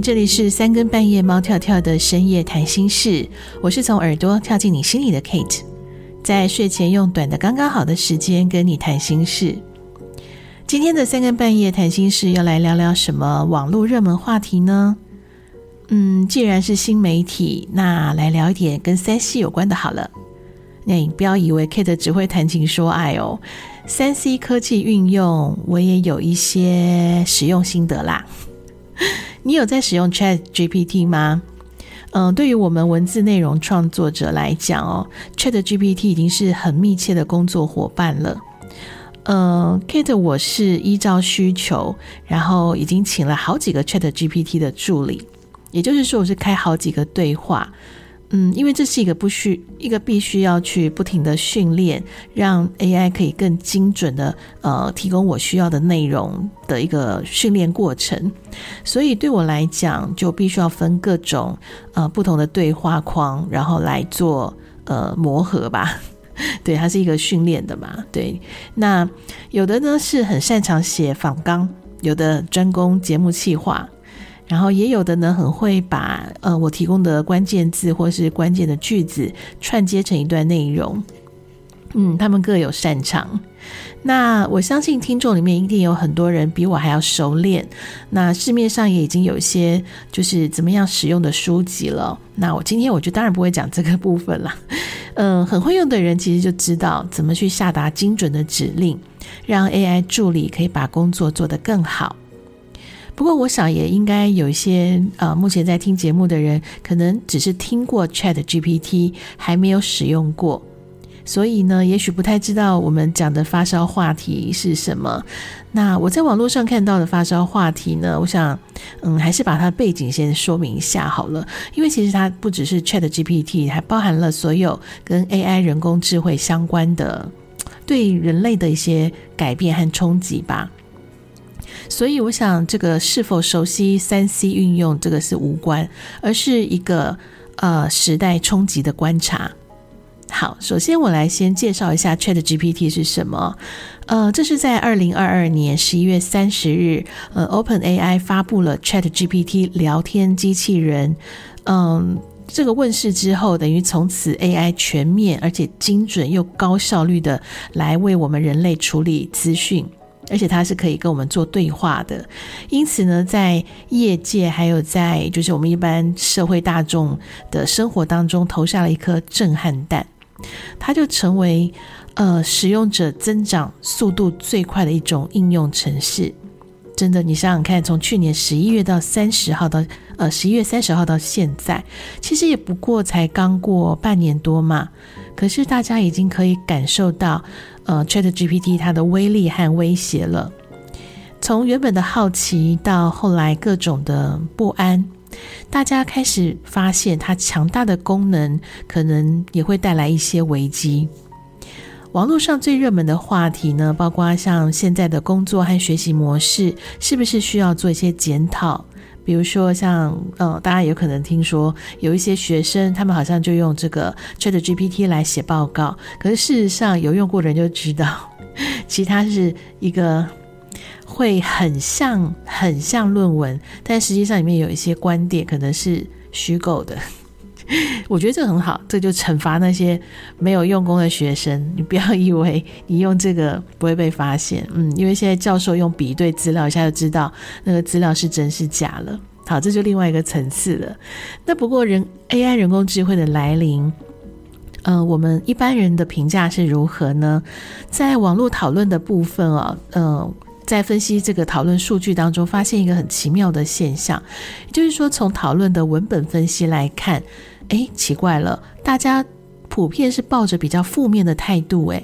这里是三更半夜猫跳跳的深夜谈心事，我是从耳朵跳进你心里的 Kate，在睡前用短的刚刚好的时间跟你谈心事。今天的三更半夜谈心事要来聊聊什么网络热门话题呢？嗯，既然是新媒体，那来聊一点跟三 C 有关的好了。那你不要以为 Kate 只会谈情说爱哦三 C 科技运用我也有一些使用心得啦。你有在使用 Chat GPT 吗？嗯，对于我们文字内容创作者来讲哦，Chat GPT 已经是很密切的工作伙伴了。嗯，Kate，我是依照需求，然后已经请了好几个 Chat GPT 的助理，也就是说，我是开好几个对话。嗯，因为这是一个不需一个必须要去不停的训练，让 AI 可以更精准的呃提供我需要的内容的一个训练过程，所以对我来讲就必须要分各种呃不同的对话框，然后来做呃磨合吧。对，它是一个训练的嘛。对，那有的呢是很擅长写访纲，有的专攻节目企划。然后也有的呢，很会把呃我提供的关键字或是关键的句子串接成一段内容，嗯，他们各有擅长。那我相信听众里面一定有很多人比我还要熟练。那市面上也已经有一些就是怎么样使用的书籍了。那我今天我就当然不会讲这个部分了。嗯，很会用的人其实就知道怎么去下达精准的指令，让 AI 助理可以把工作做得更好。不过，我想也应该有一些呃，目前在听节目的人，可能只是听过 Chat GPT，还没有使用过，所以呢，也许不太知道我们讲的发烧话题是什么。那我在网络上看到的发烧话题呢，我想，嗯，还是把它背景先说明一下好了，因为其实它不只是 Chat GPT，还包含了所有跟 AI 人工智慧相关的对人类的一些改变和冲击吧。所以，我想这个是否熟悉三 C 运用，这个是无关，而是一个呃时代冲击的观察。好，首先我来先介绍一下 ChatGPT 是什么。呃，这是在二零二二年十一月三十日，呃，OpenAI 发布了 ChatGPT 聊天机器人。嗯，这个问世之后，等于从此 AI 全面而且精准又高效率的来为我们人类处理资讯。而且它是可以跟我们做对话的，因此呢，在业界还有在就是我们一般社会大众的生活当中投下了一颗震撼弹，它就成为呃使用者增长速度最快的一种应用程式。真的，你想想看，从去年十一月到三十号到呃十一月三十号到现在，其实也不过才刚过半年多嘛。可是大家已经可以感受到，呃，ChatGPT 它的威力和威胁了。从原本的好奇到后来各种的不安，大家开始发现它强大的功能可能也会带来一些危机。网络上最热门的话题呢，包括像现在的工作和学习模式，是不是需要做一些检讨？比如说像，呃，大家有可能听说有一些学生，他们好像就用这个 ChatGPT 来写报告，可是事实上有用过的人就知道，其实它是一个会很像很像论文，但实际上里面有一些观点可能是虚构的。我觉得这很好，这就惩罚那些没有用功的学生。你不要以为你用这个不会被发现，嗯，因为现在教授用比对资料一下就知道那个资料是真是假了。好，这就另外一个层次了。那不过人 AI 人工智慧的来临，呃，我们一般人的评价是如何呢？在网络讨论的部分啊，呃。在分析这个讨论数据当中，发现一个很奇妙的现象，也就是说，从讨论的文本分析来看，哎，奇怪了，大家普遍是抱着比较负面的态度。哎，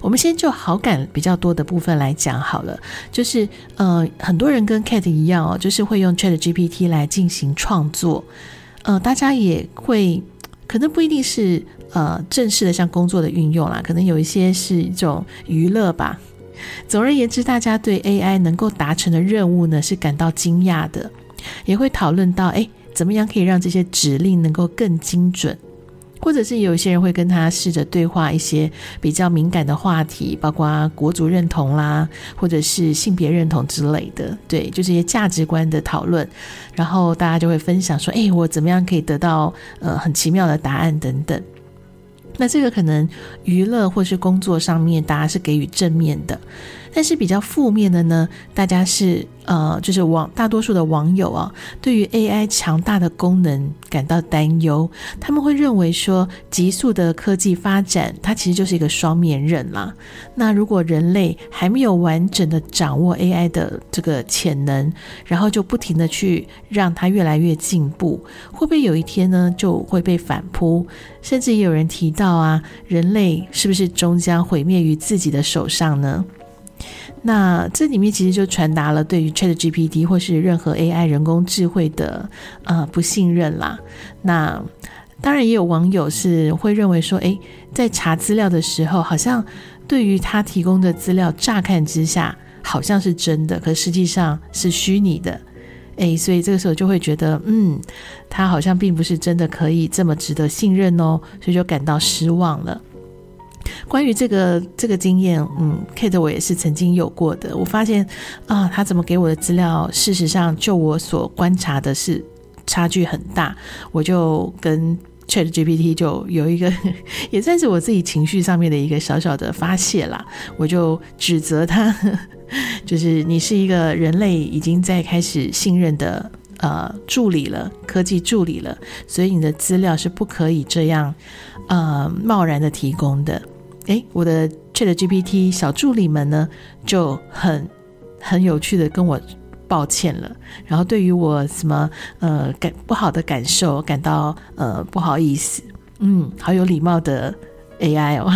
我们先就好感比较多的部分来讲好了，就是呃，很多人跟 Kate 一样哦，就是会用 ChatGPT 来进行创作，呃，大家也会可能不一定是呃正式的像工作的运用啦，可能有一些是一种娱乐吧。总而言之，大家对 AI 能够达成的任务呢，是感到惊讶的，也会讨论到，哎，怎么样可以让这些指令能够更精准？或者是有些人会跟他试着对话一些比较敏感的话题，包括国族认同啦，或者是性别认同之类的，对，就是一些价值观的讨论。然后大家就会分享说：“哎，我怎么样可以得到呃很奇妙的答案等等。”那这个可能娱乐或是工作上面，大家是给予正面的。但是比较负面的呢，大家是呃，就是网大多数的网友啊，对于 AI 强大的功能感到担忧。他们会认为说，急速的科技发展，它其实就是一个双面刃啦。那如果人类还没有完整的掌握 AI 的这个潜能，然后就不停的去让它越来越进步，会不会有一天呢，就会被反扑？甚至也有人提到啊，人类是不是终将毁灭于自己的手上呢？那这里面其实就传达了对于 ChatGPT 或是任何 AI 人工智慧的呃不信任啦。那当然也有网友是会认为说，诶，在查资料的时候，好像对于他提供的资料，乍看之下好像是真的，可实际上是虚拟的。诶，所以这个时候就会觉得，嗯，他好像并不是真的可以这么值得信任哦，所以就感到失望了。关于这个这个经验，嗯，Kate 我也是曾经有过的。我发现啊，他怎么给我的资料，事实上就我所观察的是差距很大。我就跟 ChatGPT 就有一个，也算是我自己情绪上面的一个小小的发泄啦。我就指责他，就是你是一个人类已经在开始信任的呃助理了，科技助理了，所以你的资料是不可以这样呃贸然的提供的。诶，我的 ChatGPT 小助理们呢，就很很有趣的跟我抱歉了，然后对于我什么呃感不好的感受感到呃不好意思，嗯，好有礼貌的 AI 哦。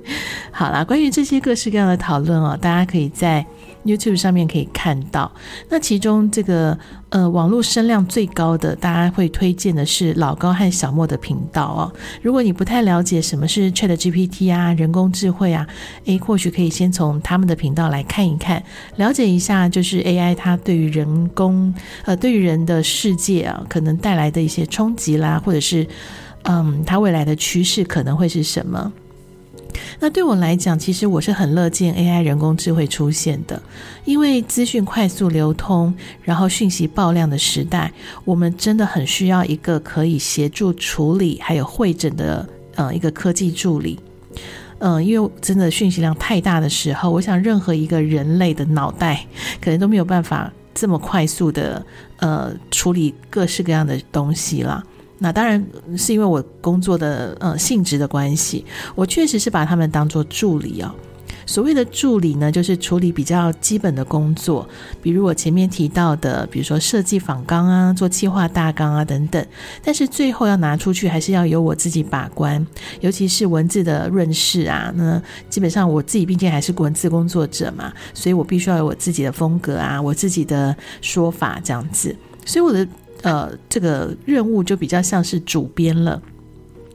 好啦，关于这些各式各样的讨论哦，大家可以在。YouTube 上面可以看到，那其中这个呃网络声量最高的，大家会推荐的是老高和小莫的频道哦。如果你不太了解什么是 ChatGPT 啊，人工智慧啊，诶，或许可以先从他们的频道来看一看，了解一下就是 AI 它对于人工呃对于人的世界啊可能带来的一些冲击啦，或者是嗯它未来的趋势可能会是什么。那对我来讲，其实我是很乐见 AI 人工智慧出现的，因为资讯快速流通，然后讯息爆量的时代，我们真的很需要一个可以协助处理还有会诊的呃一个科技助理。嗯、呃，因为真的讯息量太大的时候，我想任何一个人类的脑袋可能都没有办法这么快速的呃处理各式各样的东西了。那当然是因为我工作的呃性质的关系，我确实是把他们当做助理哦。所谓的助理呢，就是处理比较基本的工作，比如我前面提到的，比如说设计访纲啊、做企划大纲啊等等。但是最后要拿出去，还是要由我自己把关，尤其是文字的润饰啊。那基本上我自己毕竟还是文字工作者嘛，所以我必须要有我自己的风格啊，我自己的说法这样子。所以我的。呃，这个任务就比较像是主编了。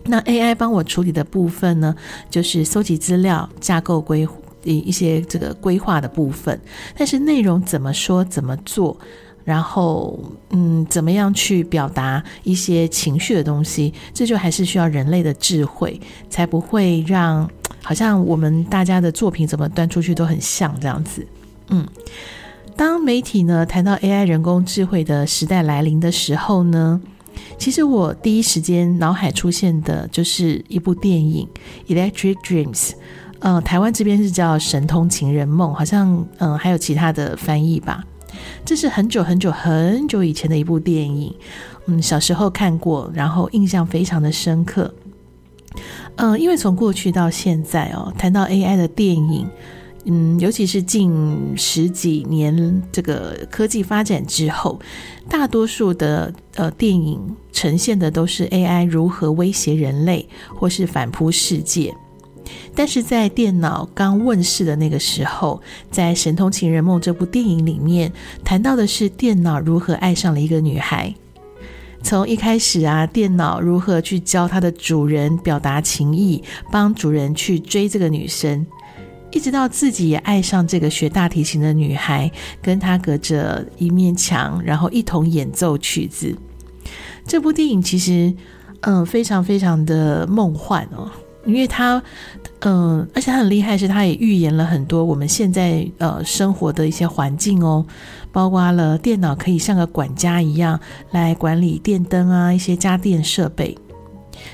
那 AI 帮我处理的部分呢，就是搜集资料、架构规一一些这个规划的部分。但是内容怎么说、怎么做，然后嗯，怎么样去表达一些情绪的东西，这就还是需要人类的智慧，才不会让好像我们大家的作品怎么端出去都很像这样子。嗯。当媒体呢谈到 AI 人工智慧的时代来临的时候呢，其实我第一时间脑海出现的就是一部电影《Electric Dreams》，呃，台湾这边是叫《神通情人梦》，好像嗯、还有其他的翻译吧。这是很久很久很久以前的一部电影，嗯，小时候看过，然后印象非常的深刻。嗯、因为从过去到现在哦，谈到 AI 的电影。嗯，尤其是近十几年这个科技发展之后，大多数的呃电影呈现的都是 AI 如何威胁人类，或是反扑世界。但是在电脑刚问世的那个时候，在《神通情人梦》这部电影里面，谈到的是电脑如何爱上了一个女孩。从一开始啊，电脑如何去教它的主人表达情意，帮主人去追这个女生。一直到自己也爱上这个学大提琴的女孩，跟她隔着一面墙，然后一同演奏曲子。这部电影其实，嗯，非常非常的梦幻哦，因为它，嗯，而且很厉害，是它也预言了很多我们现在呃生活的一些环境哦，包括了电脑可以像个管家一样来管理电灯啊，一些家电设备。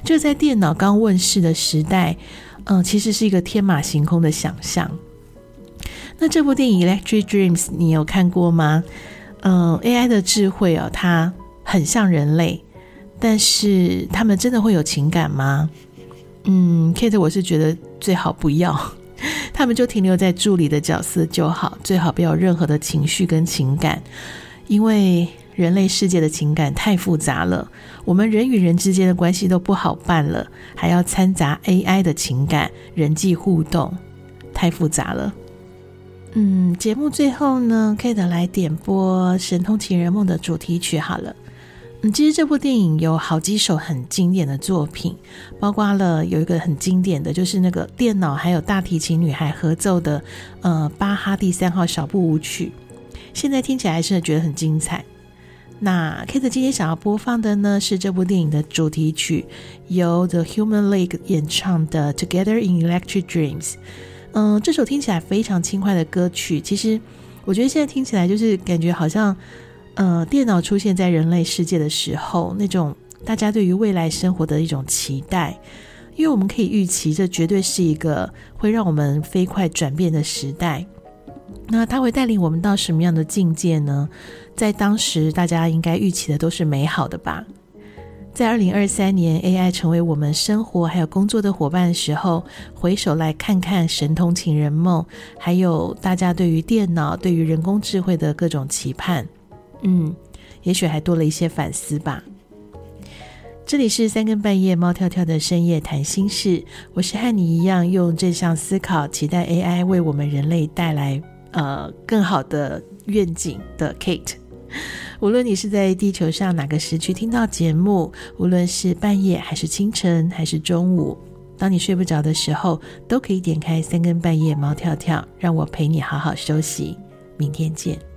就在电脑刚问世的时代，嗯，其实是一个天马行空的想象。那这部电影《Electric Dreams》你有看过吗？嗯，AI 的智慧哦，它很像人类。但是他们真的会有情感吗？嗯，Kate，我是觉得最好不要，他们就停留在助理的角色就好，最好不要有任何的情绪跟情感，因为人类世界的情感太复杂了，我们人与人之间的关系都不好办了，还要掺杂 AI 的情感、人际互动，太复杂了。嗯，节目最后呢，Kate 来点播《神通情人梦》的主题曲好了。嗯，其实这部电影有好几首很经典的作品，包括了有一个很经典的就是那个电脑还有大提琴女孩合奏的呃巴哈第三号小步舞曲，现在听起来还是觉得很精彩。那 Kate 今天想要播放的呢是这部电影的主题曲，由 The Human League 演唱的《Together in Electric Dreams》。嗯，这首听起来非常轻快的歌曲，其实我觉得现在听起来就是感觉好像。呃，电脑出现在人类世界的时候，那种大家对于未来生活的一种期待，因为我们可以预期，这绝对是一个会让我们飞快转变的时代。那它会带领我们到什么样的境界呢？在当时，大家应该预期的都是美好的吧。在二零二三年，AI 成为我们生活还有工作的伙伴的时候，回首来看看《神通情人梦》，还有大家对于电脑、对于人工智慧的各种期盼。嗯，也许还多了一些反思吧。这里是三更半夜猫跳跳的深夜谈心事，我是和你一样用正向思考，期待 AI 为我们人类带来呃更好的愿景的 Kate。无论你是在地球上哪个时区听到节目，无论是半夜还是清晨还是中午，当你睡不着的时候，都可以点开三更半夜猫跳跳，让我陪你好好休息。明天见。